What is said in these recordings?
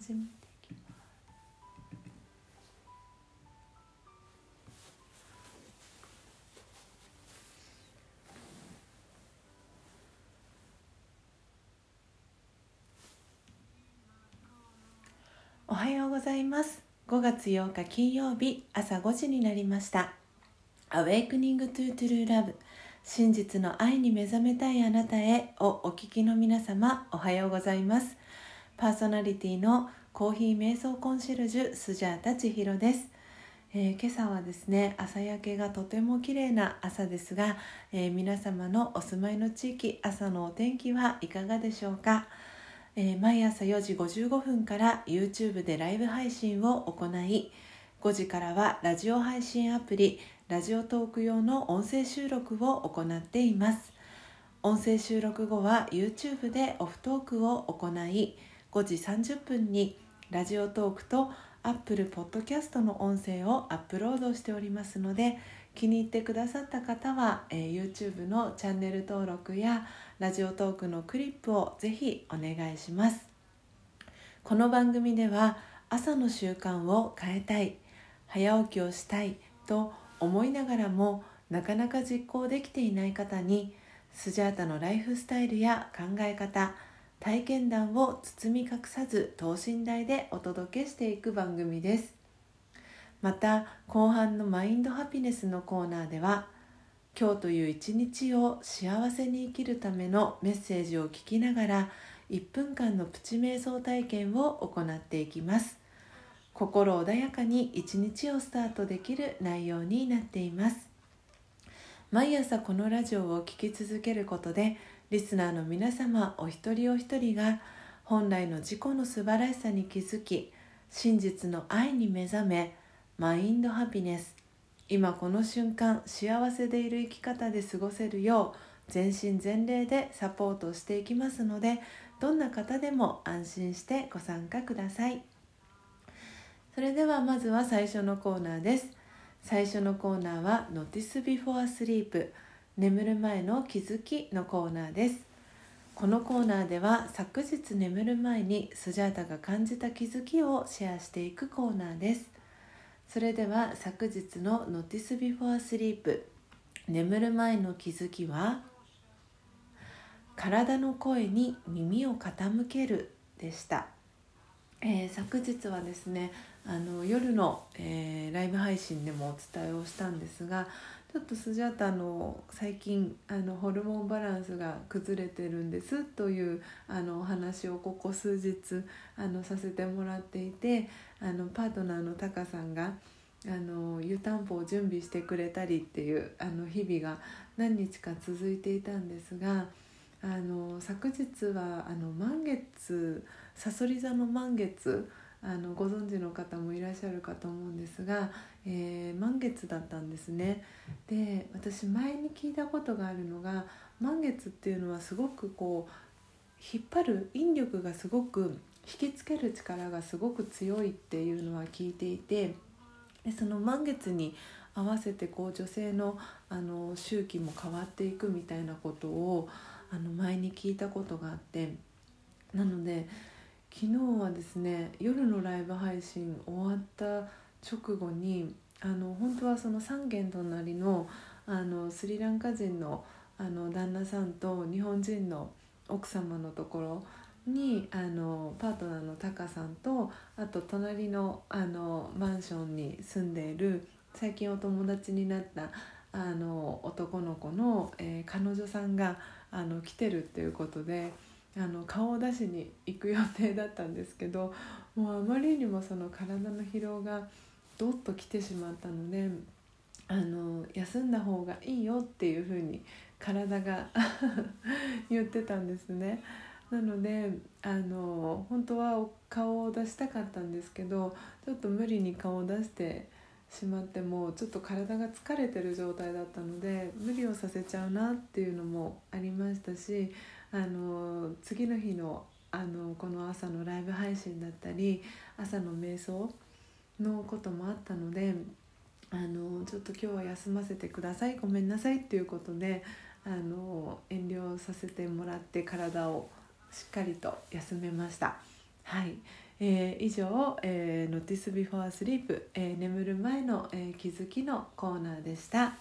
始めていきます。おはようございます。5月8日金曜日朝5時になりました「Awakening to True Love 真実の愛に目覚めたいあなたへ」をお聞きの皆様おはようございます。パーソナリティのコーヒー瞑想コンシェルジュスジャータ千尋です、えー今朝はですね朝焼けがとても綺麗な朝ですが、えー皆様のお住まいの地域朝のお天気はいかがでしょうか、えー毎朝4時55分から YouTube でライブ配信を行い5時からはラジオ配信アプリラジオトーク用の音声収録を行っています。音声収録後は YouTube でオフトークを行い5時30分にラジオトークと Apple Podcast の音声をアップロードしておりますので気に入ってくださった方は、えー YouTube のチャンネル登録やラジオトークのクリップをぜひお願いします。この番組では朝の習慣を変えたい早起きをしたいと思いながらもなかなか実行できていない方にスジャータのライフスタイルや考え方体験談を包み隠さず等身大でお届けしていく番組です。また後半のマインドハピネスのコーナーでは今日という一日を幸せに生きるためのメッセージを聞きながら1分間のプチ瞑想体験を行っていきます。心穏やかに一日をスタートできる内容になっています。毎朝このラジオを聴き続けることでリスナーの皆様お一人お一人が本来の自己の素晴らしさに気づき真実の愛に目覚めマインドハピネス。今この瞬間幸せでいる生き方で過ごせるよう全身全霊でサポートしていきますのでどんな方でも安心してご参加ください。それではまずは最初のコーナーです。最初のコーナーは「Notice Before Sleep 眠る前の気づき」のコーナーです。このコーナーでは昨日眠る前にスジャータが感じた気づきをシェアしていくコーナーです。それでは昨日の「Notice Before Sleep 眠る前の気づきは体の声に耳を傾けるでした。えー昨日はですねあの夜の、えーライブ配信でもお伝えをしたんですがょっとスジャータの最近あのホルモンバランスが崩れてるんですというあのお話をここ数日あのさせてもらっていてあのパートナーのタカさんがあの湯たんぽを準備してくれたりっていうあの日々が何日か続いていたんですがあの昨日はあの満月さそり座の満月あのご存知の方もいらっしゃるかと思うんですが、えー満月だったんですね。で私前に聞いたことがあるのが満月っていうのはすごくこう引っ張る引力がすごく引きつける力がすごく強いっていうのは聞いていてでその満月に合わせてこう女性のあの周期も変わっていくみたいなことをあの前に聞いたことがあってなので昨日はですね夜のライブ配信終わった直後にあの本当はその3軒隣のあのスリランカ人のあの旦那さんと日本人の奥様のところにあのパートナーのタカさんとあと隣のあのマンションに住んでいる最近お友達になったあの男の子の、えー彼女さんがあの来てるっていうことであの顔を出しに行く予定だったんですけどもうあまりにもその体の疲労がどっと来てしまったのであの休んだ方がいいよっていうふうに体が 言ってたんですね。なのであの本当は顔を出したかったんですけどちょっと無理に顔を出してしまってもちょっと体が疲れてる状態だったので無理をさせちゃうなっていうのもありましたしあの次の日のあのこの朝のライブ配信だったり朝の瞑想のこともあったのであのちょっと今日は休ませてくださいごめんなさいっていうことであの遠慮させてもらって体をしっかりと休めました。はい、えー、以上、えー、Notice Before Sleep、眠る前の、えー、気づきのコーナーでした、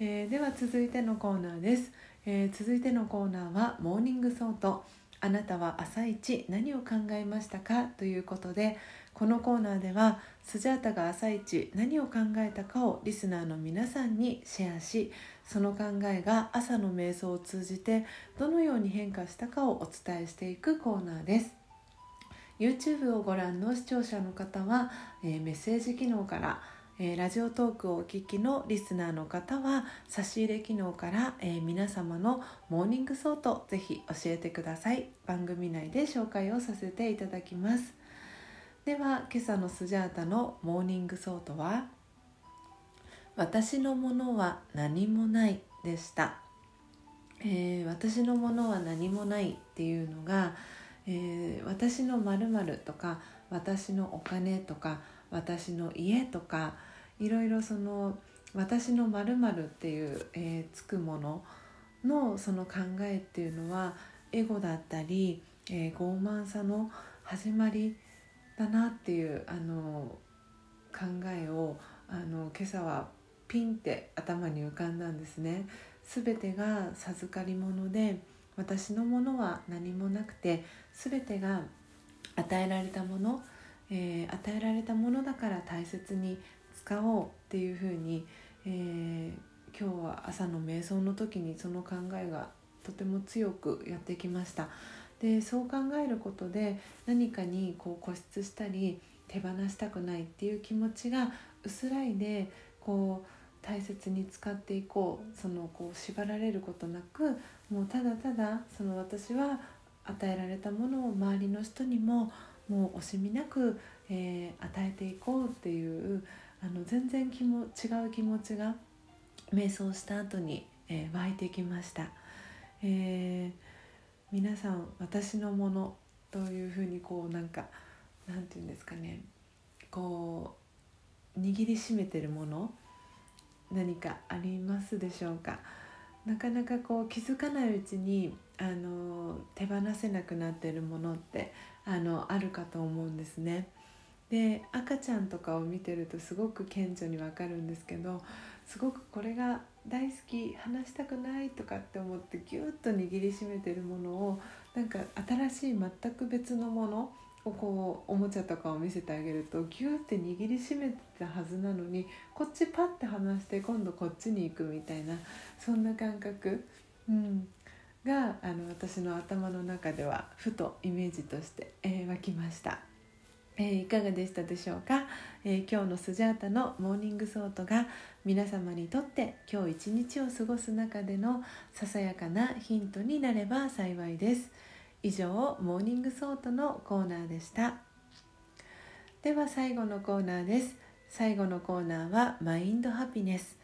えー、では続いてのコーナーです、えー、続いてのコーナーは Morning Thought。あなたは朝一何を考えましたかということでこのコーナーではスジャータが朝一何を考えたかをリスナーの皆さんにシェアしその考えが朝の瞑想を通じてどのように変化したかをお伝えしていくコーナーです。YouTube をご覧の視聴者の方は、えー、メッセージ機能からえー、ラジオトークをお聞きのリスナーの方は差し入れ機能から、えー、皆様の Morning Thought ぜひ教えてください。番組内で紹介をさせていただきます。では今朝のスジャータの Morning Thought は私のものは何もないでした、えー、私のものは何もないっていうのが、えー、私のまるとか私のお金とか私の家とかいろいろその私のまるっていう、えー、つくもののその考えっていうのはエゴだったり、えー、傲慢さの始まりだなっていうあの考えをあの今朝はピンって頭に浮かんだんですね。全てが授かり物で私のものは何もなくて全てが与えられたもの、えー、与えられたものだから大切に使おうっていうふうに、えー、今日は朝の瞑想の時にその考えがとても強くやってきました。でそう考えることで何かにこう固執したり手放したくないっていう気持ちが薄らいでこう大切に使っていこうそのこう縛られることなくもうただただその私は与えられたものを周りの人にももう惜しみなく、えー、与えていこうっていうあの全然気も違う気持ちが瞑想した後に、えー、湧いてきました。えー皆さん私のものというふうにこうなんかなんて言うんですかねこう握りしめてるもの何かありますでしょうかなかなかこう気づかないうちにあの手放せなくなってるものってあのあるかと思うんですね。で赤ちゃんとかを見てるとすごく顕著にわかるんですけどすごくこれが大好き話したくないとかって思ってギュッと握りしめてるものをなんか新しい全く別のものをこうおもちゃとかを見せてあげるとギュッて握りしめてたはずなのにこっちパッて離して今度こっちに行くみたいなそんな感覚、うん、があの私の頭の中ではふとイメージとして、えー、湧きました。えー、いかがでしたでしょうか、えー、今日のスジャータの Morning Thought が皆様にとって今日一日を過ごす中でのささやかなヒントになれば幸いです。以上 Morning Thought のコーナーでした。では最後のコーナーです。最後のコーナーは Mind Happiness。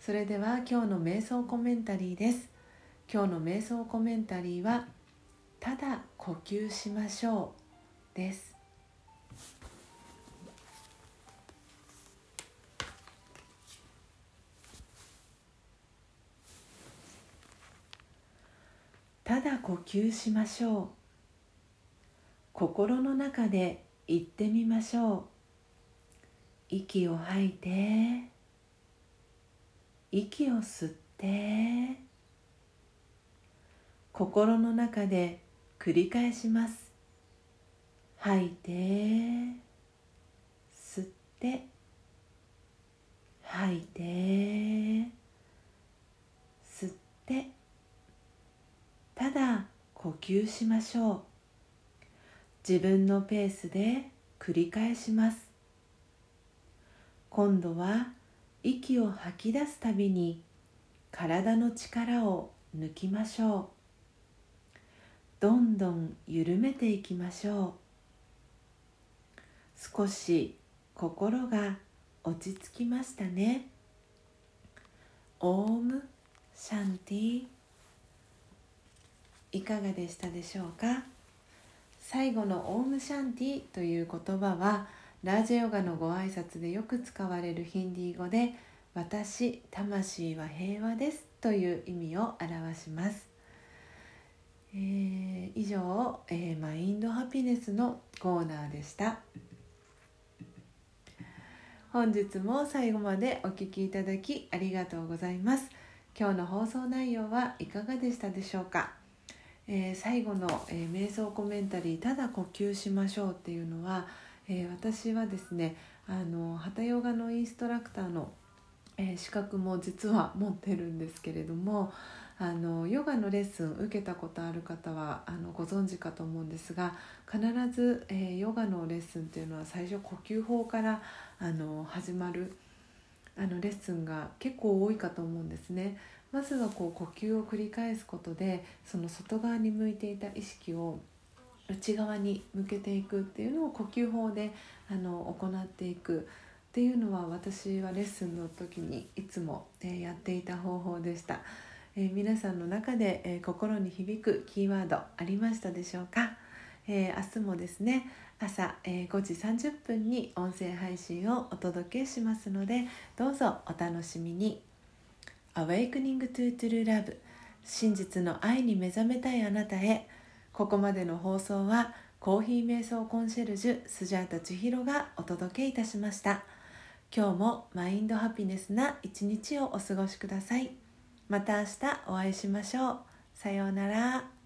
それでは今日の瞑想コメンタリーです。今日の瞑想コメンタリーはただ呼吸しましょうです。ただ呼吸しましょう。心の中で言ってみましょう。息を吐いて。息を吸って心の中で繰り返します。吐いて吸って吐いて吸ってただ呼吸しましょう。自分のペースで繰り返します。今度は息を吐き出すたびに体の力を抜きましょう。どんどん緩めていきましょう。少し心が落ち着きましたね。オームシャンティ。いかがでしたでしょうか？最後のオームシャンティという言葉はラージェヨガのご挨拶でよく使われるヒンディー語で私魂は平和ですという意味を表します、えー、以上、えー、マインドハピネスのコーナーでした。本日も最後までお聴きいただきありがとうございます。今日の放送内容はいかがでしたでしょうか、えー、最後の、え瞑想コメンタリー「ただ呼吸しましょう」っていうのはえー、私はですねあのハタヨガのインストラクターの、えー、資格も実は持ってるんですけれどもあのヨガのレッスン受けたことある方はあのご存知かと思うんですが必ず、えー、ヨガのレッスンっていうのは最初呼吸法からあの始まるあのレッスンが結構多いかと思うんですね。まずはこう呼吸を繰り返すことでその外側に向いていた意識を内側に向けていくっていうのを呼吸法であの行っていくっていうのは私はレッスンの時にいつも、え、やっていた方法でした、えー、皆さんの中で、えー、心に響くキーワードありましたでしょうか、え明日もですね朝、え5時30分に音声配信をお届けしますのでどうぞお楽しみに。Awakening to True Love 真実の愛に目覚めたいあなたへ「ここまでの放送はコーヒー瞑想コンシェルジュスジャータ千尋がお届けいたしました。今日もマインドハピネスな一日をお過ごしください。また明日お会いしましょう。さようなら。